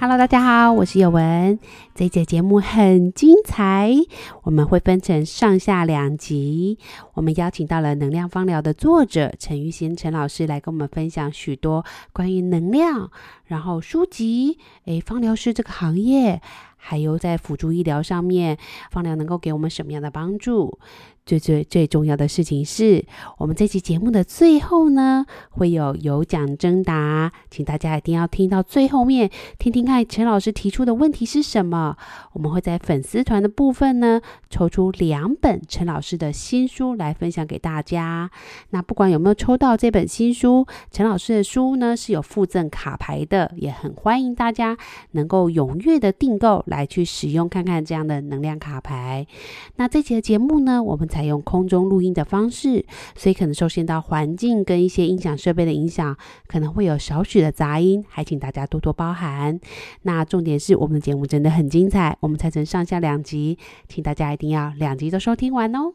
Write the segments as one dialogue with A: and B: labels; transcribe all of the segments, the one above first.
A: Hello，大家好，我是宥雯。这一节节目很精彩，我们会分成上下两集。我们邀请到了能量芳疗的作者陈玉仙陈老师来跟我们分享许多关于能量，然后书籍，诶，芳疗师这个行业，还有在辅助医疗上面，芳疗能够给我们什么样的帮助？最最最重要的事情是，我们这期节目的最后呢，会有有奖征答，请大家一定要听到最后面，听听看陈老师提出的问题是什么。我们会在粉丝团的部分呢，抽出两本陈老师的新书来分享给大家。那不管有没有抽到这本新书，陈老师的书呢是有附赠卡牌的，也很欢迎大家能够踊跃的订购来去使用看看这样的能量卡牌。那这期的节目呢，我们才。采用空中录音的方式，所以可能受限到环境跟一些音响设备的影响，可能会有少许的杂音，还请大家多多包涵。那重点是我们的节目真的很精彩，我们拆成上下两集，请大家一定要两集都收听完哦。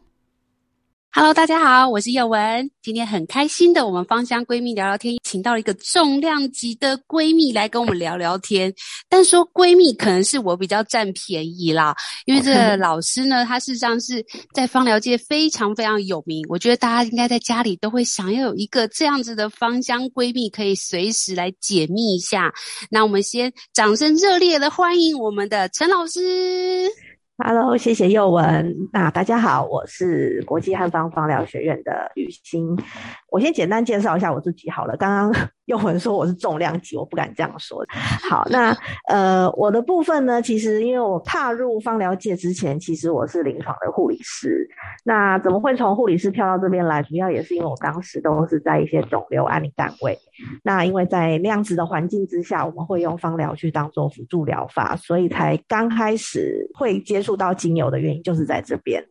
A: Hello，大家好，我是宥雯。今天很开心的，我们芳香闺蜜聊聊天，请到了一个重量级的闺蜜来跟我们聊聊天。但说闺蜜可能是我比较占便宜啦，因为这个老师呢，他事实上是在芳疗界非常非常有名。我觉得大家应该在家里都会想要有一个这样子的芳香闺蜜，可以随时来解密一下。那我们先掌声热烈的欢迎我们的陈老师。
B: Hello，谢谢佑文。那大家好，我是国际汉方芳疗学院的雨欣。我先简单介绍一下我自己好了。刚刚 又有人说我是重量级，我不敢这样说。好，那呃，我的部分呢，其实因为我踏入芳疗界之前，其实我是临床的护理师。那怎么会从护理师跳到这边来？主要也是因为我当时都是在一些肿瘤安宁单位。那因为在那样子的环境之下，我们会用芳疗去当做辅助疗法，所以才刚开始会接触到精油的原因就是在这边。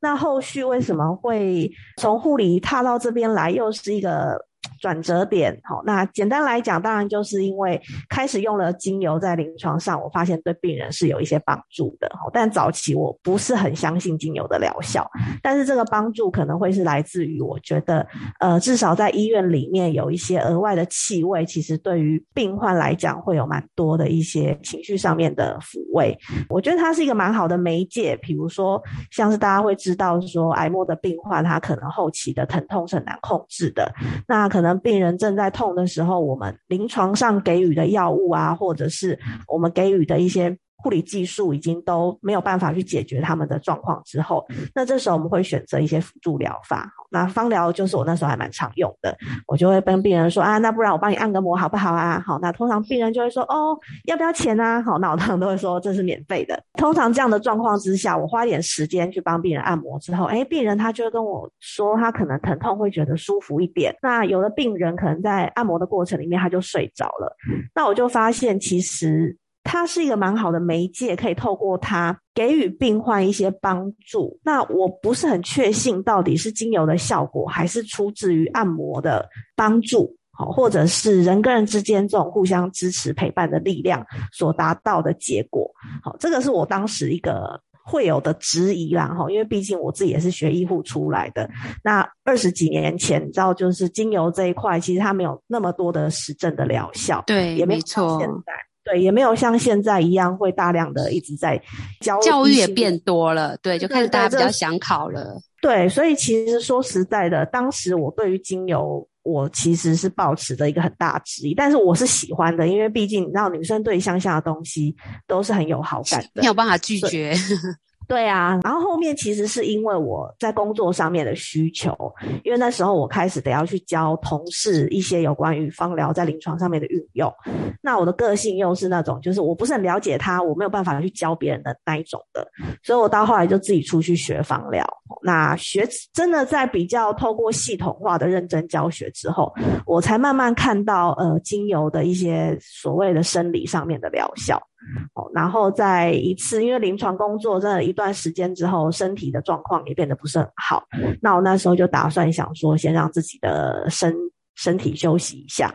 B: 那后续为什么会从护理踏到这边来，又是一个转折点，好，那简单来讲，当然就是因为开始用了精油在临床上，我发现对病人是有一些帮助的，但早期我不是很相信精油的疗效，但是这个帮助可能会是来自于我觉得，呃，至少在医院里面有一些额外的气味，其实对于病患来讲会有蛮多的一些情绪上面的抚慰，我觉得它是一个蛮好的媒介，比如说像是大家会知道说，癌末的病患他可能后期的疼痛是很难控制的，那。可能病人正在痛的时候，我们临床上给予的药物啊，或者是我们给予的一些。护理技术已经都没有办法去解决他们的状况之后，那这时候我们会选择一些辅助疗法。那芳疗就是我那时候还蛮常用的，我就会跟病人说啊，那不然我帮你按个摩好不好啊？好，那通常病人就会说哦，要不要钱啊？好，那我通常都会说这是免费的。通常这样的状况之下，我花一点时间去帮病人按摩之后，诶，病人他就会跟我说，他可能疼痛会觉得舒服一点。那有的病人可能在按摩的过程里面他就睡着了，那我就发现其实。它是一个蛮好的媒介，可以透过它给予病患一些帮助。那我不是很确信到底是精油的效果，还是出自于按摩的帮助，好，或者是人跟人之间这种互相支持陪伴的力量所达到的结果。好，这个是我当时一个会有的质疑啦，哈，因为毕竟我自己也是学医护出来的。那二十几年前，你知道，就是精油这一块，其实它没有那么多的实证的疗效，
A: 对，
B: 也没错现在。对，也没有像现在一样会大量的一直在教
A: 教育也变多了，对，就开始大家比较想考了。
B: 对，所以其实说实在的，当时我对于精油，我其实是抱持着一个很大质疑，但是我是喜欢的，因为毕竟你知道，女生对乡下的东西都是很有好感的，
A: 没有办法拒绝。
B: 对啊，然后后面其实是因为我在工作上面的需求，因为那时候我开始得要去教同事一些有关于芳疗在临床上面的运用。那我的个性又是那种，就是我不是很了解它，我没有办法去教别人的那一种的，所以我到后来就自己出去学芳疗。那学真的在比较透过系统化的认真教学之后，我才慢慢看到呃精油的一些所谓的生理上面的疗效。哦，然后在一次，因为临床工作真的一段时间之后，身体的状况也变得不是很好。那我那时候就打算想说，先让自己的身身体休息一下。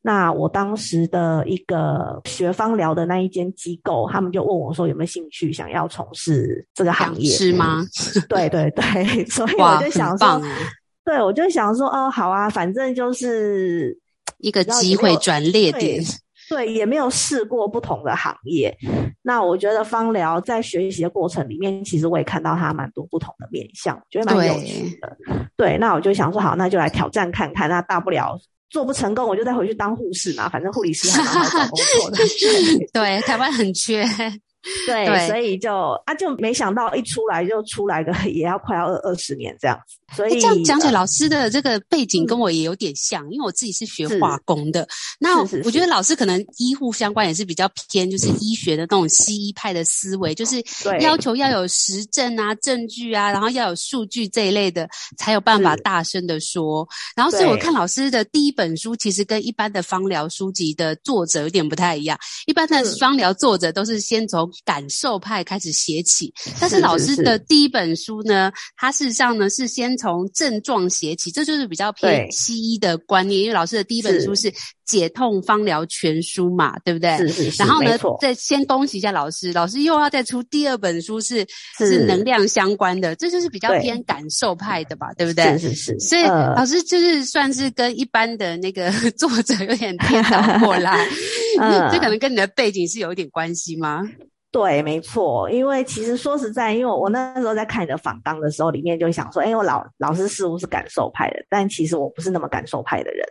B: 那我当时的一个学芳疗的那一间机构，他们就问我说，有没有兴趣想要从事这个行业？
A: 是吗？
B: 对 对对，所以我就想说，对，我就想说，哦，好啊，反正就是
A: 一个机会转捩点。
B: 对，也没有试过不同的行业。那我觉得芳疗在学习的过程里面，其实我也看到它蛮多不同的面向，觉得蛮有趣的。对，对，那我就想说，好，那就来挑战看看。那大不了做不成功，我就再回去当护士嘛，反正护理师还蛮好找工作的。
A: 对，台湾很缺。
B: 对，对，所以就啊，就没想到一出来就出来个也要快要二二十年这样子。所以
A: 这样讲起来，老师的这个背景跟我也有点像，嗯、因为我自己是学化工的。那我觉得老师可能医护相关也是比较偏，就是医学的那种西医派的思维，就是要求要有实证啊、证据啊，然后要有数据这一类的，才有办法大声的说。然后，所以我看老师的第一本书，其实跟一般的芳疗书籍的作者有点不太一样。一般的芳疗作者都是先从感受派开始写起，但是老师的第一本书呢，它事实上呢是先从症状写起，这就是比较偏西医的观念。因为老师的第一本书是《解痛方疗全书》嘛，对不对？是是是。然后呢，再先恭喜一下老师，老师又要再出第二本书是，是是能量相关的，这就是比较偏感受派的吧，对，对不对？是是是。所以、呃、老师就是算是跟一般的那个 作者有点颠倒过来，呃、这可能跟你的背景是有一点关系吗？
B: 对，没错，因为其实说实在，因为我那时候在看你的访纲的时候，里面就想说，哎，我老老师似乎是感受派的，但其实我不是那么感受派的人。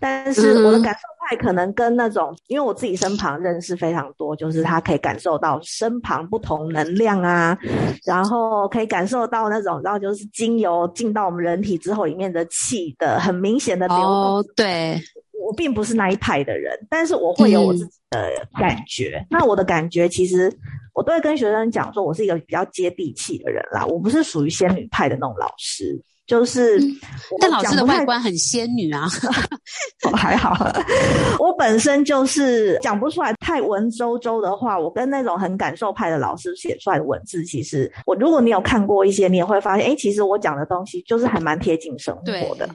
B: 但是我的感受派可能跟那种，嗯、因为我自己身旁认识非常多，就是他可以感受到身旁不同能量啊，然后可以感受到那种，然后就是精油进到我们人体之后，里面的气的很明显的流动。
A: 哦，对。
B: 我并不是那一派的人，但是我会有我自己的感觉。嗯、那我的感觉，其实我都会跟学生讲说，我是一个比较接地气的人啦。我不是属于仙女派的那种老师，就是、嗯、
A: 但老师的外观很仙女啊。
B: 哦、还好，我本身就是讲不出来太文绉绉的话。我跟那种很感受派的老师写出来的文字，其实我如果你有看过一些，你也会发现，哎，其实我讲的东西就是还蛮贴近生活的。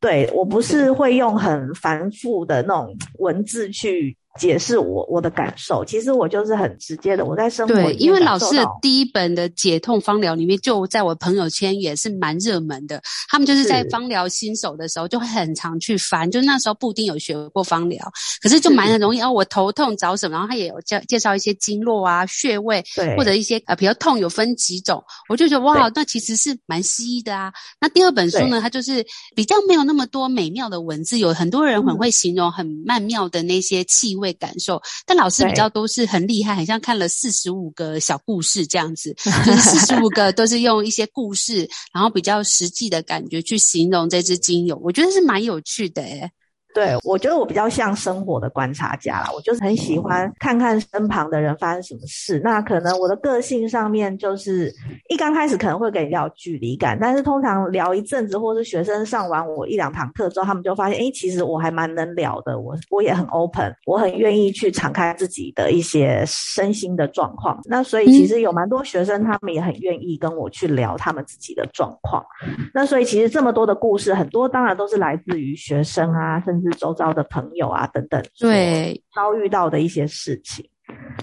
B: 对，我不是会用很繁复的那种文字去解释我我的感受，其实我就是很直接的，我在生活。
A: 对，因为老师的第一本的解痛方疗里面，就在我朋友圈也是蛮热门的。他们就是在方疗新手的时候，就会很常去翻。就那时候布丁有学过方疗，可是就蛮容易哦。我头痛找什么？然后他也有介介绍一些经络啊、穴位，对，或者一些呃比较痛有分几种。我就觉得哇，那其实是蛮西医的啊。那第二本书呢，它就是比较没有那么多美妙的文字，有很多人很会形容很曼妙的那些气味。会感受，但老师比较都是很厉害，很像看了四十五个小故事这样子，就是四十五个都是用一些故事，然后比较实际的感觉去形容这支精油，我觉得是蛮有趣的诶。
B: 对，我觉得我比较像生活的观察家啦，我就是很喜欢看看身旁的人发生什么事。那可能我的个性上面就是一刚开始可能会给人家有距离感，但是通常聊一阵子，或是学生上完我一两堂课之后，他们就发现，诶，其实我还蛮能聊的，我我也很 open，我很愿意去敞开自己的一些身心的状况。那所以其实有蛮多学生，他们也很愿意跟我去聊他们自己的状况。那所以其实这么多的故事，很多当然都是来自于学生啊，甚至。是周遭的朋友啊，等等，对，遭遇到的一些事情，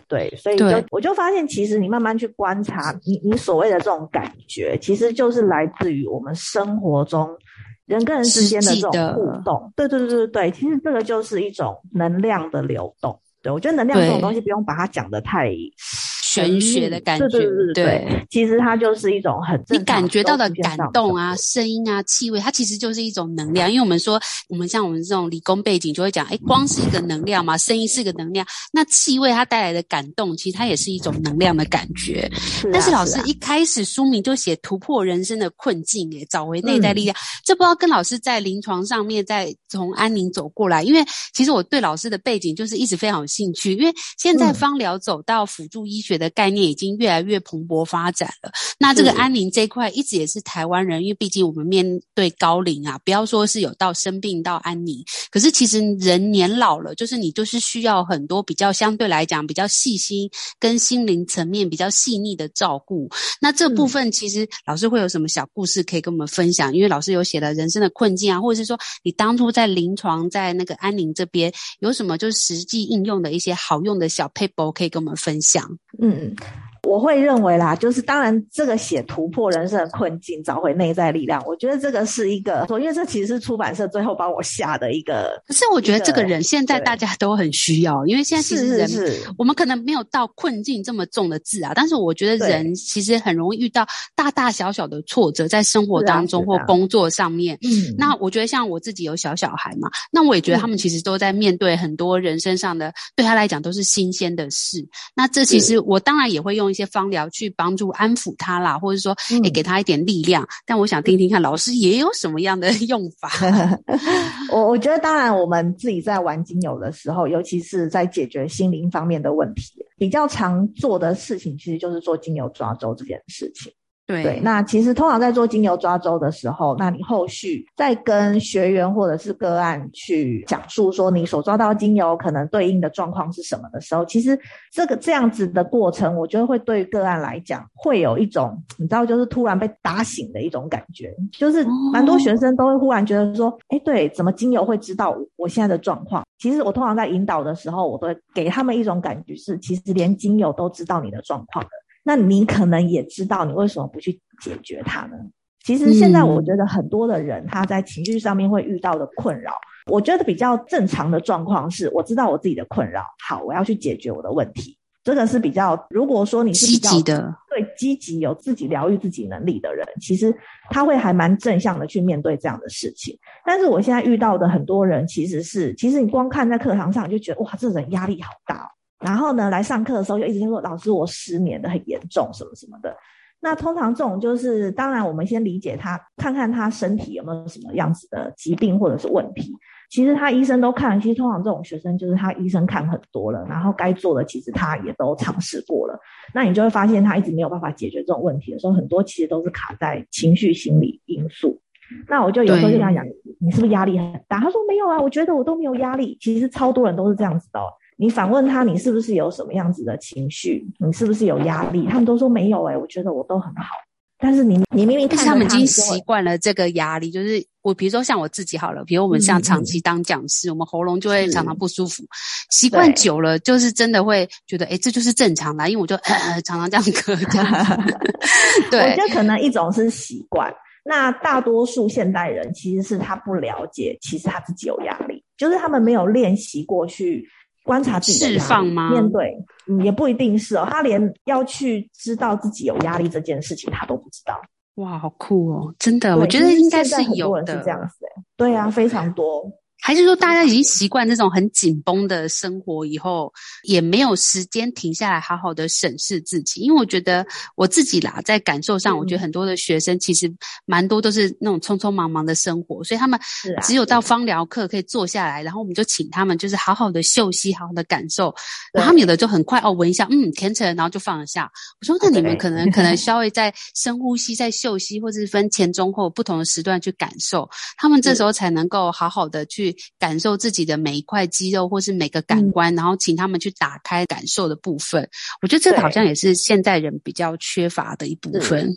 B: 对，所以就我就发现，其实你慢慢去观察，你你所谓的这种感觉，其实就是来自于我们生活中人跟人之间的这种互动。对对对对对，其实这个就是一种能量的流动。对，我觉得能量这种东西不用把它讲的太
A: 玄学的感觉，
B: 对对对对，对，其实它就是一种很
A: 你感觉到的感动啊，声音啊，气味，它其实就是一种能量。因为我们说，我们像我们这种理工背景，就会讲，哎，光是一个能量嘛，声音是一个能量，那气味它带来的感动，其实它也是一种能量的感觉。是。啊，但是老师一开始书名就写突破人生的困境，哎，找回内在力量，嗯，这不知道跟老师在临床上面，在从安宁走过来，因为其实我对老师的背景就是一直非常有兴趣，因为现在芳疗走到辅助医学的概念已经越来越蓬勃发展了。那这个安宁这一块一直也是台湾人，因为毕竟我们面对高龄啊，不要说是有到生病到安宁，可是其实人年老了，就是你就是需要很多比较相对来讲比较细心跟心灵层面比较细腻的照顾。那这部分其实老师会有什么小故事可以跟我们分享？因为老师有写了人生的困境啊，或者是说你当初在临床在那个安宁这边有什么就是实际应用的一些好用的小 paper 可以跟我们分享？
B: 嗯。嗯，我会认为啦，就是当然这个写突破人生的困境，找回内在力量，我觉得这个是一个，因为这其实是出版社最后帮我下的一个。
A: 可是我觉得这个人现在大家都很需要，因为现在其实人我们可能没有到困境这么重的字啊，但是我觉得人其实很容易遇到大大小小的挫折，在生活当中或工作上面。嗯，那我觉得像我自己有小小孩嘛，那我也觉得他们其实都在面对很多人生上的，对他来讲都是新鲜的事。那这其实我当然也会用一些方疗去帮助安抚他啦，或者说，诶、欸、给他一点力量、嗯。但我想听听看，老师也有什么样的 用法？
B: 我我觉得，当然，我们自己在玩精油的时候，尤其是在解决心灵方面的问题，比较常做的事情，其实就是做精油抓周这件事情。
A: 对，
B: 对，那其实通常在做精油抓周的时候，那你后续再跟学员或者是个案去讲述说你所抓到精油可能对应的状况是什么的时候，其实这个这样子的过程，我觉得会对个案来讲会有一种你知道，就是突然被打醒的一种感觉，就是蛮多学生都会忽然觉得说，哎，对，怎么精油会知道我现在的状况？其实我通常在引导的时候，我都会给他们一种感觉是，其实连精油都知道你的状况的。那你可能也知道，你为什么不去解决它呢？其实现在我觉得很多的人他在情绪上面会遇到的困扰，我觉得比较正常的状况是，我知道我自己的困扰，好，我要去解决我的问题。这个是比较，如果说你是比较
A: 积极的，
B: 对，积极有自己疗愈自己能力的人，其实他会还蛮正向的去面对这样的事情。但是我现在遇到的很多人，其实是，其实你光看在课堂上，你就觉得哇，这人压力好大哦。然后呢，来上课的时候就一直说：“老师，我失眠的很严重，什么什么的。”那通常这种就是，当然我们先理解他，看看他身体有没有什么样子的疾病或者是问题。其实他医生都看了，其实通常这种学生就是他医生看很多了，然后该做的其实他也都尝试过了。那你就会发现他一直没有办法解决这种问题的时候，很多其实都是卡在情绪心理因素。那我就有时候就跟他讲：“你是不是压力很大？”他说：“没有啊，我觉得我都没有压力。”其实超多人都是这样子的哦。你反问他，你是不是有什么样子的情绪？你是不是有压力？他们都说没有诶、欸、我觉得我都很好。但是你你明明看他，他们
A: 已经习惯了这个压力，就是我比如说像我自己好了，比如我们像长期当讲师，嗯、我们喉咙就会常常不舒服，习惯久了就是真的会觉得，诶、欸、这就是正常的，因为我就常常这样咳这样 对，
B: 我觉得可能一种是习惯，那大多数现代人其实是他不了解，其实他自己有压力，就是他们没有练习过去。观察自己释放吗？面对，嗯，也不一定是哦。他连要去知道自己有压力这件事情，他都不知道。
A: 哇，好酷哦！真的，我觉得应该是有的。
B: 是这样子，对啊，非常多。
A: 还是说，大家已经习惯这种很紧绷的生活，以后也没有时间停下来好好的审视自己。因为我觉得我自己啦，在感受上，我觉得很多的学生其实蛮多都是那种匆匆忙忙的生活，所以他们只有到芳疗课可以坐下来，然后我们就请他们就是好好的休息，好好的感受。然后他们有的就很快哦，闻一下，嗯，甜橙，然后就放一下。我说，那你们可能可能稍微在深呼吸，在休息，或者是分前中后不同的时段去感受，他们这时候才能够好好的去。感受自己的每一块肌肉，或是每个感官，嗯，然后请他们去打开感受的部分。我觉得这个好像也是现代人比较缺乏的一部分。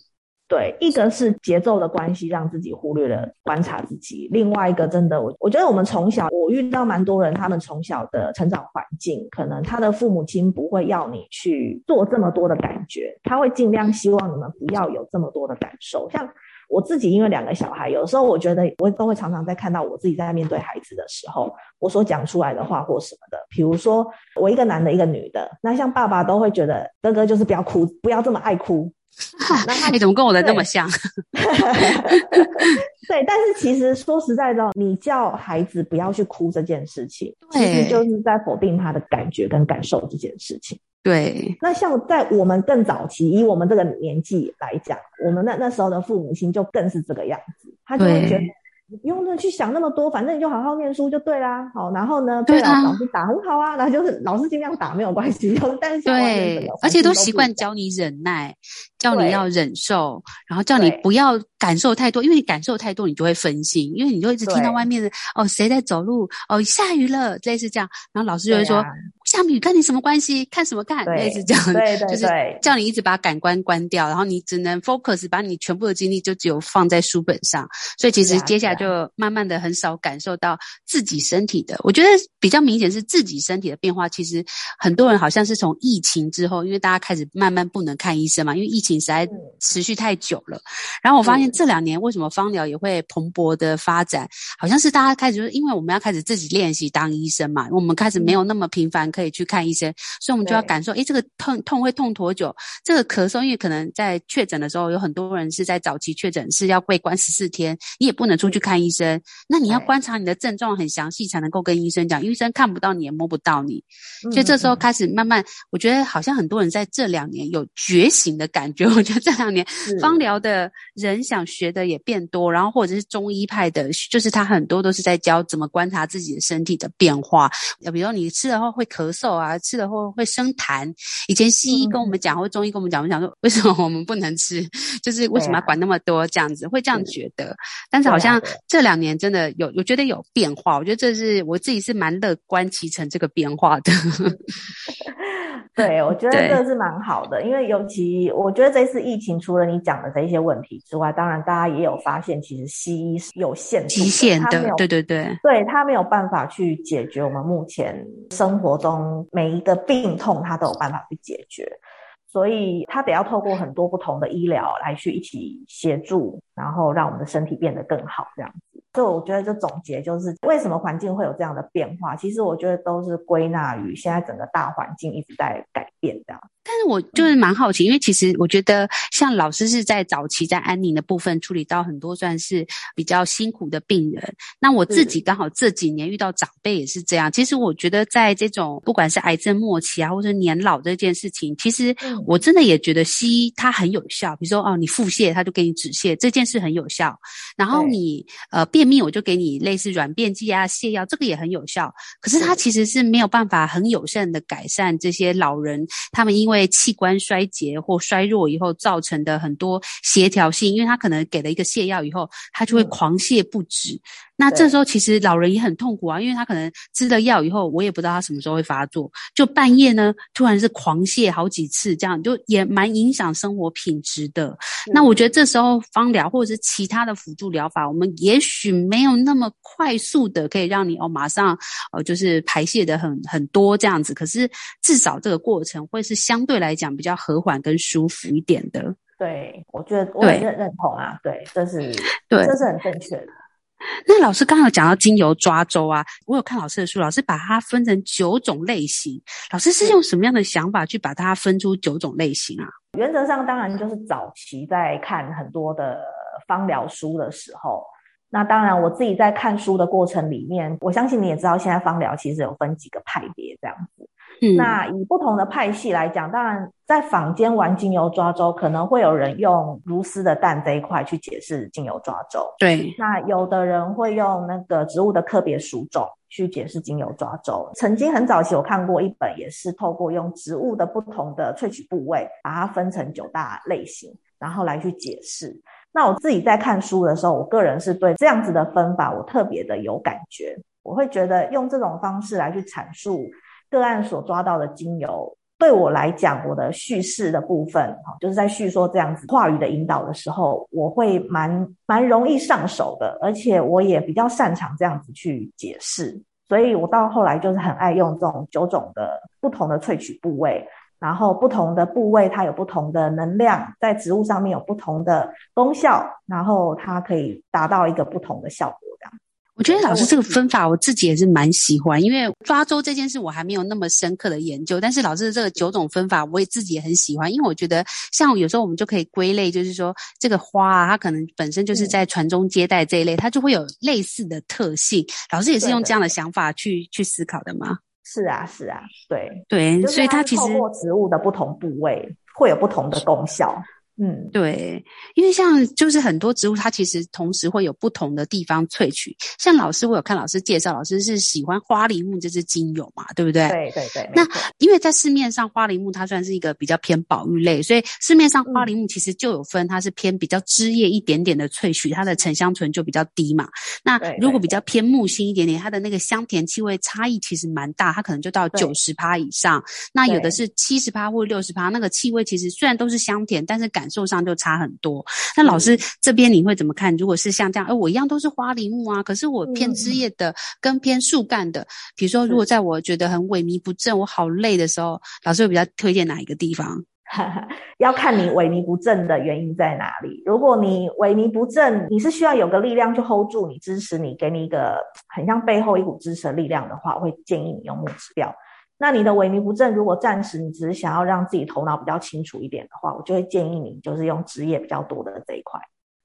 B: 对，一个是节奏的关系，让自己忽略了观察自己；另外一个，真的，我我觉得我们从小，我遇到蛮多人，他们从小的成长环境，可能他的父母亲不会要你去做这么多的感觉，他会尽量希望你们不要有这么多的感受，像。我自己因为两个小孩，有时候我觉得我都会常常在看到我自己在面对孩子的时候，我所讲出来的话或什么的。比如说我一个男的，一个女的，那像爸爸都会觉得哥哥就是不要哭，不要这么爱哭。
A: 那他你怎么跟我的那么像？
B: 对，但是其实说实在的，你叫孩子不要去哭这件事情，其实就是在否定他的感觉跟感受这件事情。
A: 对，
B: 那像在我们更早期，以我们这个年纪来讲，我们那那时候的父母亲就更是这个样子，他就会觉得。你不用去想那么多，反正你就好好念书就对啦。好，然后呢，对啊，老师打很好啊，然后就是老师尽量打没有关系，就是但是
A: 对，而且都习惯教你忍耐，叫你要忍受，然后叫你不要感受太多，因为你感受太多，你就会分心，因为你就一直听到外面的哦谁在走路哦下雨了类似这样，然后老师就会说。下雨跟你什么关系？看什么看？类似这样，
B: 对对对，
A: 就是叫你一直把感官关掉，然后你只能 focus，把你全部的精力就只有放在书本上。所以其实接下来就慢慢的很少感受到自己身体的。我觉得比较明显是自己身体的变化。其实很多人好像是从疫情之后，因为大家开始慢慢不能看医生嘛，因为疫情实在持续太久了。然后我发现这两年为什么芳疗也会蓬勃的发展，好像是大家开始就是因为我们要开始自己练习当医生嘛，我们开始没有那么频繁。可以去看医生，所以我们就要感受，诶，这个痛痛会痛多久？这个咳嗽，因为可能在确诊的时候，有很多人是在早期确诊是要被关十四天，你也不能出去看医生。那你要观察你的症状很详细，才能够跟医生讲。医生看不到你，也摸不到你，所以这时候开始慢慢，我觉得好像很多人在这两年有觉醒的感觉。我觉得这两年芳疗的人想学的也变多，然后或者是中医派的，就是他很多都是在教怎么观察自己的身体的变化。比如说你吃了后会咳。咳嗽啊，吃了后会生痰。以前西医跟我们讲，或中医跟我们讲，我们讲说为什么我们不能吃？就是为什么要管那么多？这样子会这样觉得。但是好像这两年真的有，我觉得有变化。我觉得这是我自己是蛮乐观其成这个变化的。
B: 对，我觉得这是蛮好的，因为尤其我觉得这次疫情，除了你讲的这些问题之外，当然大家也有发现，其实西医是有限极限的，
A: 对对对，
B: 对，他没有办法去解决我们目前生活中每一个病痛，他都有办法去解决，所以他得要透过很多不同的医疗来去一起协助，然后让我们的身体变得更好，这样子。所以我觉得这总结就是为什么环境会有这样的变化，其实我觉得都是归纳于现在整个大环境一直在改变这样。
A: 但是我就是蛮好奇，因为其实我觉得像老师是在早期在安宁的部分处理到很多算是比较辛苦的病人。那我自己刚好这几年遇到长辈也是这样。其实我觉得在这种不管是癌症末期啊，或者年老这件事情，其实我真的也觉得西医它很有效。比如说哦，你腹泻，他就给你止泻，这件事很有效。然后你呃便秘，我就给你类似软便剂啊、泻药，这个也很有效。可是它其实是没有办法很有效的改善这些老人他们因为器官衰竭或衰弱以后造成的很多协调性，因为他可能给了一个泻药以后，他就会狂泻不止。嗯那这时候其实老人也很痛苦啊，因为他可能吃了药以后，我也不知道他什么时候会发作，就半夜呢突然是狂泻好几次，这样就也蛮影响生活品质的。那我觉得这时候方疗或者是其他的辅助疗法，我们也许没有那么快速的可以让你哦马上呃就是排泄的很很多这样子，可是至少这个过程会是相对来讲比较和缓跟舒服一点的。
B: 对，我觉得我也认认同啊，对，这是对，这是很正确的。
A: 那老师刚刚有讲到精油抓周啊，我有看老师的书，老师把它分成九种类型。老师是用什么样的想法去把它分出九种类型啊？
B: 原则上当然就是早期在看很多的芳疗书的时候，那当然我自己在看书的过程里面，我相信你也知道，现在芳疗其实有分几个派别这样子。嗯，那以不同的派系来讲，当然在坊间玩精油抓周，可能会有人用如丝的蛋这一块去解释精油抓周。
A: 对，
B: 那有的人会用那个植物的科别属种去解释精油抓周。曾经很早期我看过一本，也是透过用植物的不同的萃取部位，把它分成九大类型，然后来去解释。那我自己在看书的时候，我个人是对这样子的分法，我特别的有感觉。我会觉得用这种方式来去阐述。个案所抓到的精油，对我来讲，我的叙事的部分，哈，就是在叙说这样子话语的引导的时候，我会蛮蛮容易上手的，而且我也比较擅长这样子去解释，所以我到后来就是很爱用这种九种的不同的萃取部位然后不同的部位它有不同的能量，在植物上面有不同的功效，然后它可以达到一个不同的效果，这样。
A: 我觉得老师这个分法我自己也是蛮喜欢，因为抓周这件事我还没有那么深刻的研究，但是老师的这个九种分法我也自己也很喜欢，因为我觉得像有时候我们就可以归类，就是说这个花啊，它可能本身就是在传宗接代这一类，它就会有类似的特性。老师也是用这样的想法去去思考的吗？
B: 是啊，是啊，对
A: 对，所以它其实
B: 透过植物的不同部位会有不同的功效。嗯，
A: 对，因为像就是很多植物，它其实同时会有不同的地方萃取。像老师，我有看老师介绍，老师是喜欢花梨木这支精油嘛，对不对？
B: 对对对。
A: 那因为在市面上，花梨木它算是一个比较偏保育类，所以市面上花梨木其实就有分，它是偏比较枝叶一点点的萃取，它的沉香醇就比较低嘛。那如果比较偏木性一点点，它的那个香甜气味差异其实蛮大，它可能就到九十趴以上。那有的是七十趴或六十趴，那个气味其实虽然都是香甜，但是感受上就差很多。那老师这边你会怎么看？如果是像这样，哎，我一样都是花梨木啊，可是我偏枝叶的跟偏树干的，比如说，如果在我觉得很萎靡不振、我好累的时候，老师会比较推荐哪一个地方？
B: 要看你萎靡不振的原因在哪里。如果你萎靡不振，你是需要有个力量去 hold 住你、支持你、给你一个很像背后一股支持的力量的话，我会建议你用木质调。那你的萎靡不振，如果暂时你只是想要让自己头脑比较清楚一点的话，我就会建议你就是用枝叶比较多的这一块。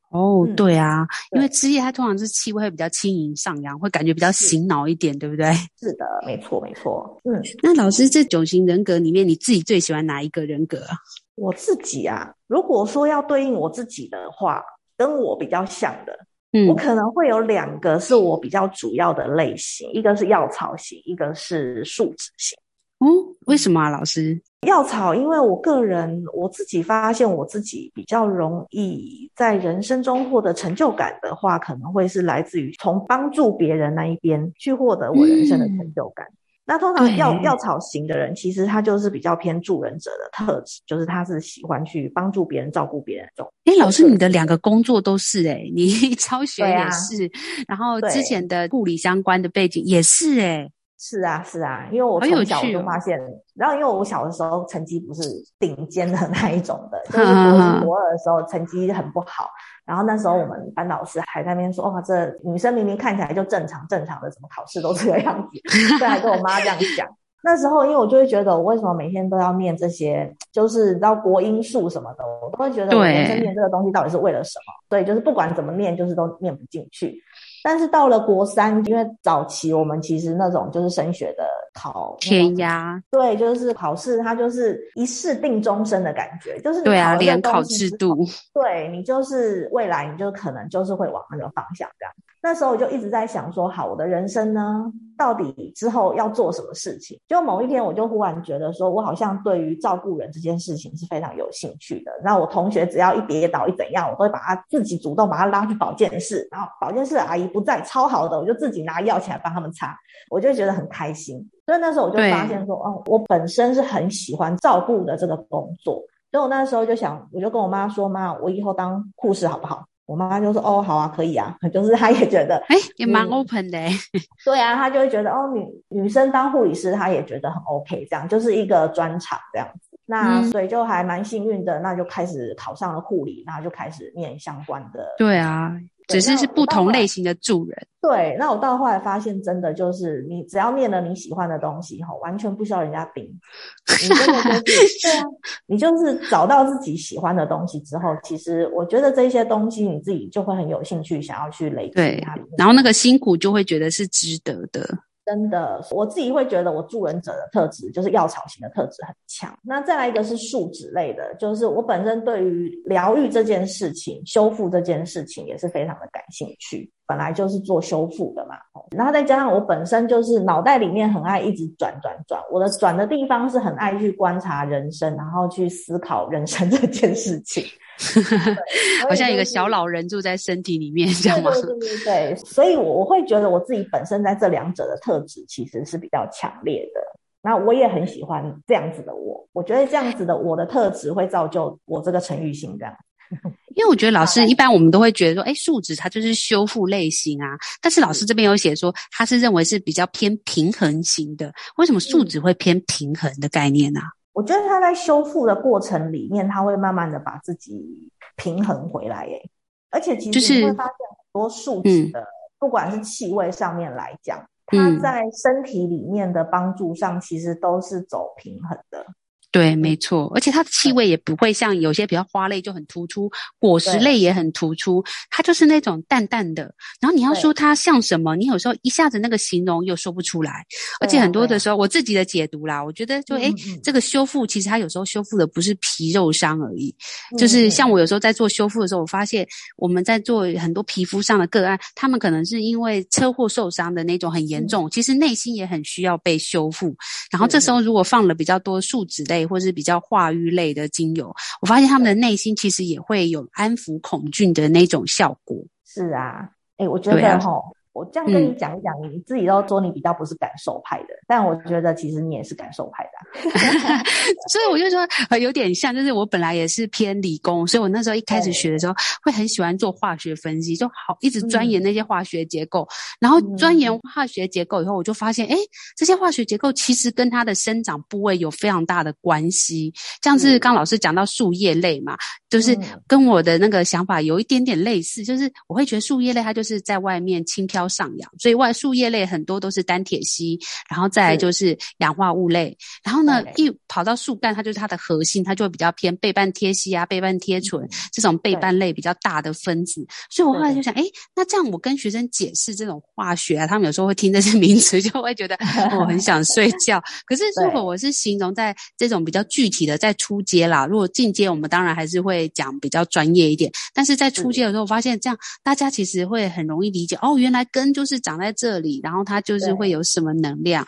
A: 哦，对啊，因为枝叶它通常是气味会比较轻盈上扬，会感觉比较醒脑一点，对不对？
B: 是的，没错，没错。嗯，
A: 那老师这九型人格里面，你自己最喜欢哪一个人格啊？
B: 我自己啊，如果说要对应我自己的话，跟我比较像的，嗯，我可能会有两个是我比较主要的类型，一个是药草型，一个是树脂型。
A: 哦，为什么啊，老师？
B: 药草，因为我个人我自己发现，我自己比较容易在人生中获得成就感的话，可能会是来自于从帮助别人那一边去获得我人生的成就感。嗯、那通常药药草型的人，其实他就是比较偏助人者的特质，就是他是喜欢去帮助别人、照顾别人这种。
A: 哎，老师，你的两个工作都是哎、欸，你 超学也是，啊、然后之前的护理相关的背景也是哎、欸。
B: 是啊，是啊，因为我从小我就发现，哦、然后因为我小的时候成绩不是顶尖的 那一种的，就是国一、国二的时候成绩很不好，然后那时候我们班老师还在那边说：“哇，这女生明明看起来就正常正常的，怎么考试都这个样子？”对，还跟我妈这样讲。那时候因为我就会觉得，我为什么每天都要念这些，就是你知道国音数什么的，我都会觉得我人生念这个东西到底是为了什么？对，对，就是不管怎么念，就是都念不进去。但是到了国三，因为早期我们其实那种就是升学的考
A: 填鸭，
B: 对，就是考试，它就是一试定终身的感觉，就是你
A: 对啊，联考制度，
B: 对你就是未来你就可能就是会往那个方向这样。那时候我就一直在想说，好，我的人生呢，到底之后要做什么事情？就某一天，我就忽然觉得说，我好像对于照顾人这件事情是非常有兴趣的。那我同学只要一跌倒一怎样，我都会把他自己主动把他拉去保健室，然后保健室的阿姨不在，超好的，我就自己拿药起来帮他们擦，我就觉得很开心。所以那时候我就发现说，哦，我本身是很喜欢照顾的这个工作。所以我那时候就想，我就跟我妈说，妈，我以后当护士好不好？我妈妈就说：“哦，好啊，可以啊。”就是她也觉得，
A: 哎、欸，也蛮 open 的。
B: 对啊，她就会觉得，哦，女女生当护理师，她也觉得很 OK，这样就是一个专场这样子。那、嗯、所以就还蛮幸运的，那就开始考上了护理，然后就开始念相关的。
A: 对啊。只是是不同类型的助人。
B: 对，那我到后来发现，真的就是你只要念了你喜欢的东西，哈，完全不需要人家盯。你真的就是 对啊，你就是找到自己喜欢的东西之后，其实我觉得这些东西你自己就会很有兴趣，想要去累积它。
A: 然后那个辛苦就会觉得是值得的。
B: 真的，我自己会觉得我助人者的特质就是药草型的特质很强。那再来一个是树脂类的，就是我本身对于疗愈这件事情、修复这件事情也是非常的感兴趣。本来就是做修复的嘛，然后再加上我本身就是脑袋里面很爱一直转转转，我的转的地方是很爱去观察人生，然后去思考人生这件事情。
A: 好像一个小老人住在身体里面，这样吗？
B: 对对对对，所以我会觉得我自己本身在这两者的特质其实是比较强烈的。那我也很喜欢这样子的我，我觉得这样子的我的特质会造就我这个陈玉欣这样。
A: 因为我觉得老师一般我们都会觉得说，哎，树脂它就是修复类型啊，但是老师这边有写说，他是认为是比较偏平衡型的。为什么树脂会偏平衡的概念呢？啊？
B: 我觉得他在修复的过程里面，他会慢慢的把自己平衡回来，耶。而且其实你会发现很多树脂的，就是嗯、不管是气味上面来讲，它在身体里面的帮助上，其实都是走平衡的。
A: 对，没错，而且它的气味也不会像有些比较花类就很突出，果实类也很突出，它就是那种淡淡的。然后你要说它像什么，你有时候一下子那个形容又说不出来。而且很多的时候，我自己的解读啦，我觉得就诶这个修复其实它有时候修复的不是皮肉伤而已，就是像我有时候在做修复的时候，我发现我们在做很多皮肤上的个案，他们可能是因为车祸受伤的那种很严重，其实内心也很需要被修复。然后这时候如果放了比较多树脂类。或是比较化瘀类的精油，我发现他们的内心其实也会有安抚恐惧的那种效果。
B: 是啊，哎、欸，我觉得哈。我这样跟你讲一讲，你自己都说你比较不是感受派的，但我觉得其实你也是感受派的，
A: 所以我就说有点像，就是我本来也是偏理工，所以我那时候一开始学的时候会很喜欢做化学分析，就好一直钻研那些化学结构，然后钻研化学结构以后，我就发现，哎，这些化学结构其实跟它的生长部位有非常大的关系，像是刚老师讲到树叶类嘛，就是跟我的那个想法有一点点类似，就是我会觉得树叶类它就是在外面轻飘上扬，所以外树叶类很多都是单铁烯，然后再来就是氧化物类，然后呢，一跑到树干，它就是它的核心，它就会比较偏倍半贴烯啊、倍半贴醇这种倍半类比较大的分子。所以我后来就想，哎，那这样我跟学生解释这种化学啊，他们有时候会听这些名词，就会觉得我 很想睡觉。可是如果我是形容在这种比较具体的，在初阶啦，如果进阶，我们当然还是会讲比较专业一点。但是在初阶的时候，我发现这样大家其实会很容易理解哦，原来跟就是长在这里，然后它就是会有什么能量。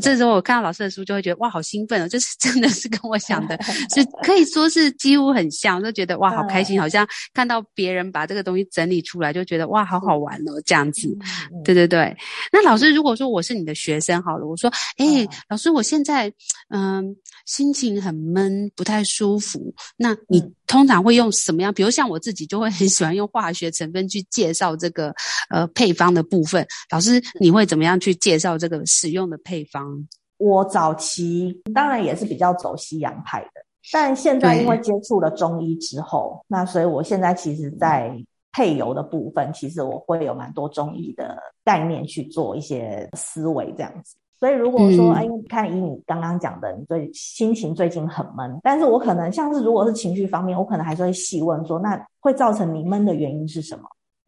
A: 这时候我看到老师的书，就会觉得哇，好兴奋哦！就是 真的是跟我想的，是可以说是几乎很像，就觉得哇，好开心，好像看到别人把这个东西整理出来，就觉得哇，好好玩哦，这样子。对对对。那老师，如果说我是你的学生好了，我说，哎，老师，我现在嗯心情很闷，不太舒服，那你通常会用什么样？比如像我自己就会很喜欢用化学成分去介绍这个呃配方的部分。老师，你会怎么样去介绍这个使用的配方？
B: 我早期当然也是比较走西洋派的，但现在因为接触了中医之后，那所以我现在其实，在配油的部分，其实我会有蛮多中医的概念去做一些思维这样子。所以如果说，哎，你看以你刚刚讲的，你最心情最近很闷，但是我可能像是如果是情绪方面，我可能还是会细问说，那会造成你闷的原因是什么？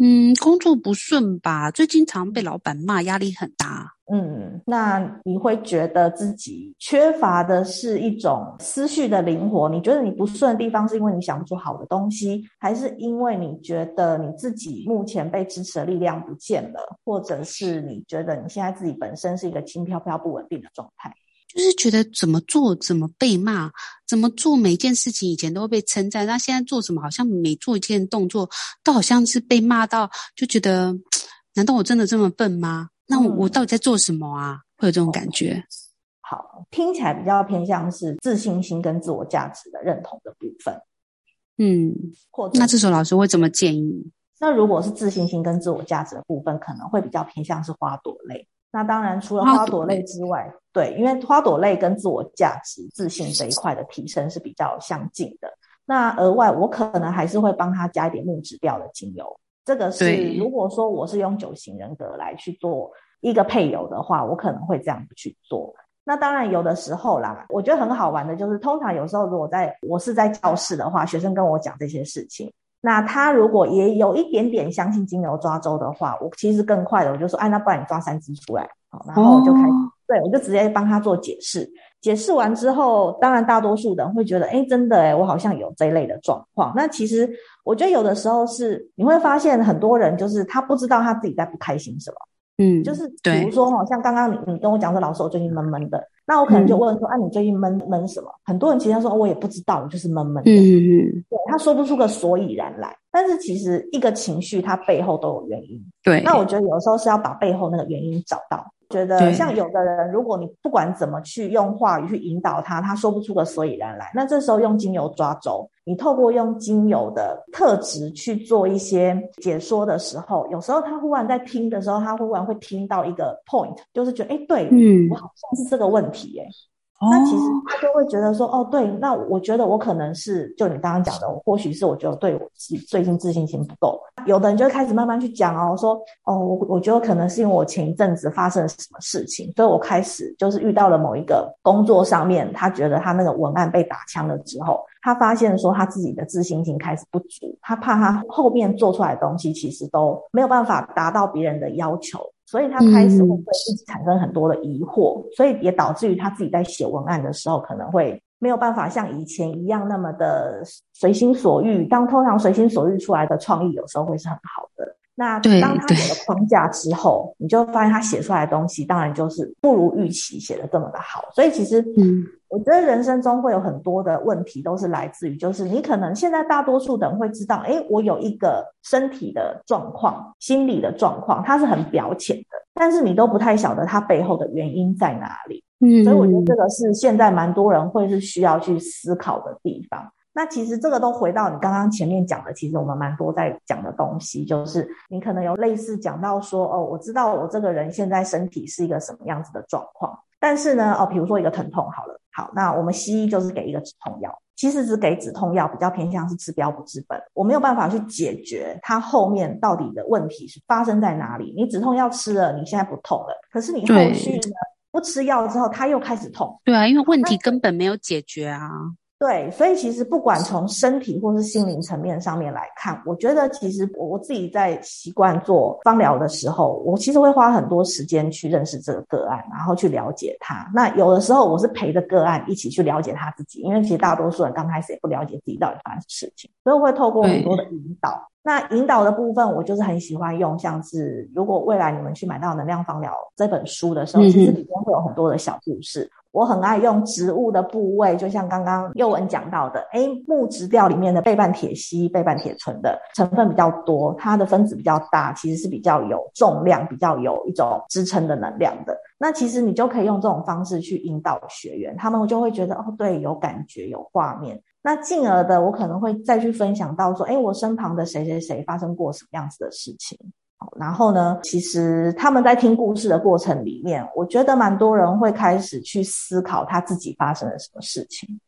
A: 嗯，工作不顺吧，最近常被老板骂，压力很大。
B: 嗯，那你会觉得自己缺乏的是一种思绪的灵活？你觉得你不顺的地方是因为你想不出好的东西，还是因为你觉得你自己目前被支持的力量不见了，或者是你觉得你现在自己本身是一个轻飘飘不稳定的状态？
A: 就是觉得怎么做怎么被骂，怎么做每一件事情以前都会被称赞，那现在做什么好像每做一件动作都好像是被骂到，就觉得难道我真的这么笨吗？那我我到底在做什么啊？嗯、会有这种感觉。
B: 好，听起来比较偏向是自信心跟自我价值的认同的部分。
A: 嗯，或那这时候老师会怎么建议？
B: 那如果是自信心跟自我价值的部分，可能会比较偏向是花朵类。那当然，除了花朵类之外，对，因为花朵类跟自我价值、自信这一块的提升是比较相近的。那额外，我可能还是会帮他加一点木质调的精油。这个是如果说我是用九型人格来去做一个配油的话，我可能会这样去做。那当然，有的时候啦，我觉得很好玩的就是，通常有时候如果在我是在教室的话，学生跟我讲这些事情。那他如果也有一点点相信金牛抓周的话，我其实更快的，我就说，哎，那不然你抓三只出来，好，然后我就开始，哦、对，我就直接帮他做解释。解释完之后，当然大多数人会觉得，哎，真的，哎，我好像有这一类的状况。那其实我觉得有的时候是你会发现，很多人就是他不知道他自己在不开心什么。
A: 嗯，
B: 就是比如说哈，像刚刚你你跟我讲说，老师我最近闷闷的，那我可能就问说，嗯、啊，你最近闷闷什么？很多人其实说，我也不知道，我就是闷闷的。嗯嗯，对，他说不出个所以然来。但是其实一个情绪它背后都有原因。对，那我觉得有时候是要把背后那个原因找到。觉得像有的人，如果你不管怎么去用话语去引导他，他说不出个所以然来。那这时候用精油抓周，你透过用精油的特质去做一些解说的时候，有时候他忽然在听的时候，他忽然会听到一个 point，就是觉得哎，对，嗯，我好像是这个问题，哎，那其实他就会觉得说，哦，对，那我觉得我可能是，就你刚刚讲的，或许是我觉得对我自己最近自信心不够。有的人就会开始慢慢去讲哦，说，哦，我我觉得可能是因为我前一阵子发生了什么事情，所以我开始就是遇到了某一个工作上面，他觉得他那个文案被打枪了之后，他发现说他自己的自信心开始不足，他怕他后面做出来的东西其实都没有办法达到别人的要求。所以他开始会对自己产生很多的疑惑，嗯、所以也导致于他自己在写文案的时候，可能会没有办法像以前一样那么的随心所欲。当通常随心所欲出来的创意，有时候会是很好的。那当他有了框架之后，你就发现他写出来的东西，当然就是不如预期写的这么的好。所以其实，嗯。我觉得人生中会有很多的问题，都是来自于，就是你可能现在大多数的人会知道，诶，我有一个身体的状况、心理的状况，它是很表浅的，但是你都不太晓得它背后的原因在哪里。嗯，所以我觉得这个是现在蛮多人会是需要去思考的地方。那其实这个都回到你刚刚前面讲的，其实我们蛮多在讲的东西，就是你可能有类似讲到说，哦，我知道我这个人现在身体是一个什么样子的状况。但是呢，哦，比如说一个疼痛好了，好，那我们西医就是给一个止痛药，其实只给止痛药比较偏向是治标不治本，我没有办法去解决它后面到底的问题是发生在哪里。你止痛药吃了，你现在不痛了，可是你后续呢，不吃药之后，它又开始痛。
A: 对啊，因为问题根本没有解决啊。
B: 对，所以其实不管从身体或是心灵层面上面来看，我觉得其实我我自己在习惯做芳疗的时候，我其实会花很多时间去认识这个个案，然后去了解他。那有的时候我是陪着个案一起去了解他自己，因为其实大多数人刚开始也不了解自己到底发生什么事情，所以我会透过很多的引导。那引导的部分，我就是很喜欢用，像是如果未来你们去买到《能量芳疗》这本书的时候，其实里面会有很多的小故事。我很爱用植物的部位，就像刚刚宥雯讲到的，诶，木质调里面的倍半萜烯、倍半萜醇的成分比较多，它的分子比较大，其实是比较有重量、比较有一种支撑的能量的。那其实你就可以用这种方式去引导学员，他们就会觉得哦，对，有感觉、有画面。那进而的，我可能会再去分享到说，诶，我身旁的谁谁谁发生过什么样子的事情。然后呢，其实他们在听故事的过程里面，我觉得蛮多人会开始去思考他自己发生了什么事情。